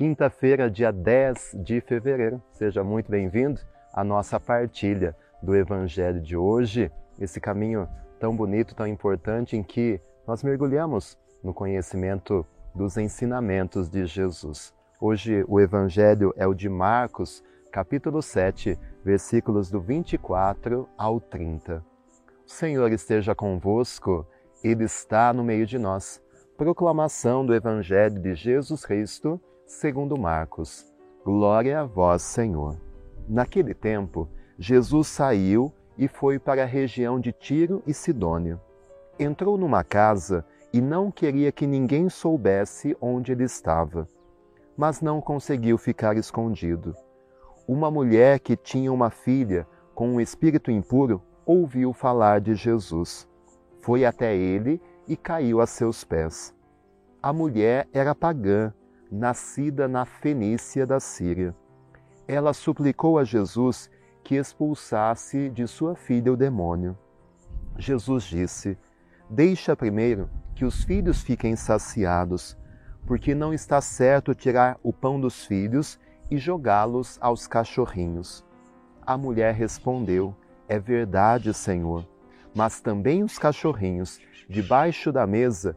quinta-feira, dia 10 de fevereiro. Seja muito bem-vindo à nossa partilha do Evangelho de hoje, esse caminho tão bonito, tão importante em que nós mergulhamos no conhecimento dos ensinamentos de Jesus. Hoje o Evangelho é o de Marcos, capítulo 7, versículos do 24 ao 30. O Senhor esteja convosco, Ele está no meio de nós. Proclamação do Evangelho de Jesus Cristo, segundo Marcos. Glória a vós, Senhor. Naquele tempo, Jesus saiu e foi para a região de Tiro e Sidônia. Entrou numa casa e não queria que ninguém soubesse onde ele estava, mas não conseguiu ficar escondido. Uma mulher que tinha uma filha com um espírito impuro ouviu falar de Jesus. Foi até ele e caiu a seus pés. A mulher era pagã, nascida na Fenícia da Síria. Ela suplicou a Jesus que expulsasse de sua filha o demônio. Jesus disse: Deixa primeiro que os filhos fiquem saciados, porque não está certo tirar o pão dos filhos e jogá-los aos cachorrinhos. A mulher respondeu: É verdade, Senhor mas também os cachorrinhos, debaixo da mesa,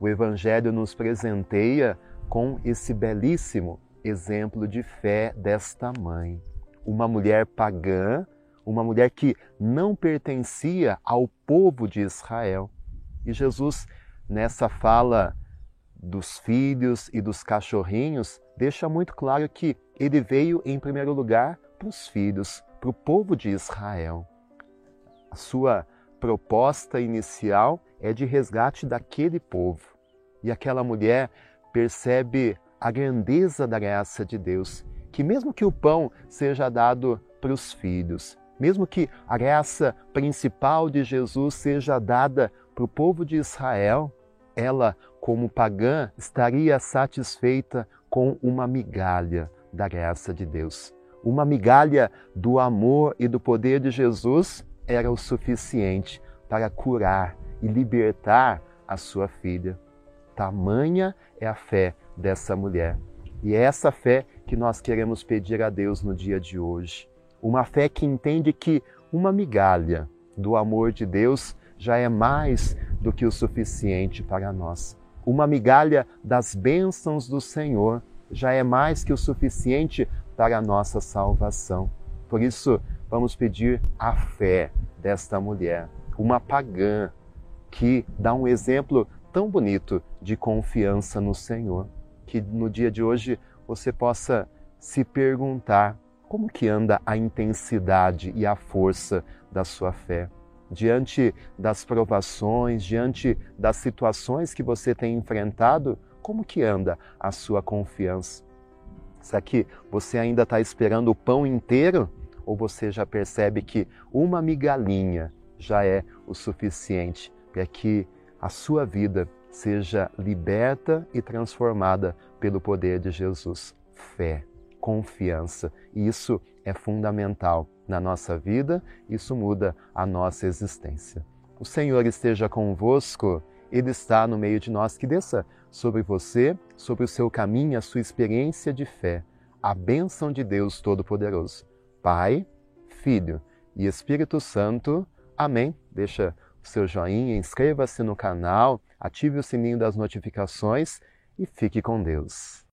o Evangelho nos presenteia com esse belíssimo exemplo de fé desta mãe. Uma mulher pagã, uma mulher que não pertencia ao povo de Israel. E Jesus, nessa fala dos filhos e dos cachorrinhos, deixa muito claro que ele veio, em primeiro lugar, para os filhos, para o povo de Israel. A sua proposta inicial é de resgate daquele povo. E aquela mulher percebe a grandeza da graça de Deus, que mesmo que o pão seja dado para os filhos, mesmo que a graça principal de Jesus seja dada para o povo de Israel, ela, como pagã, estaria satisfeita com uma migalha da graça de Deus. Uma migalha do amor e do poder de Jesus era o suficiente para curar e libertar a sua filha. Tamanha é a fé dessa mulher. E é essa fé que nós queremos pedir a Deus no dia de hoje. Uma fé que entende que uma migalha do amor de Deus já é mais do que o suficiente para nós. Uma migalha das bênçãos do Senhor já é mais que o suficiente para a nossa salvação. Por isso, vamos pedir a fé desta mulher, uma pagã que dá um exemplo tão bonito de confiança no Senhor, que no dia de hoje você possa se perguntar como que anda a intensidade e a força da sua fé diante das provações, diante das situações que você tem enfrentado, como que anda a sua confiança? Será que você ainda está esperando o pão inteiro ou você já percebe que uma migalhinha já é o suficiente para que a sua vida seja liberta e transformada pelo poder de Jesus? Fé, confiança. Isso é fundamental na nossa vida, isso muda a nossa existência. O Senhor esteja convosco, Ele está no meio de nós. Que desça sobre você, sobre o seu caminho, a sua experiência de fé, a bênção de Deus Todo-Poderoso. Pai, Filho e Espírito Santo. Amém. Deixa o seu joinha, inscreva-se no canal, ative o sininho das notificações e fique com Deus.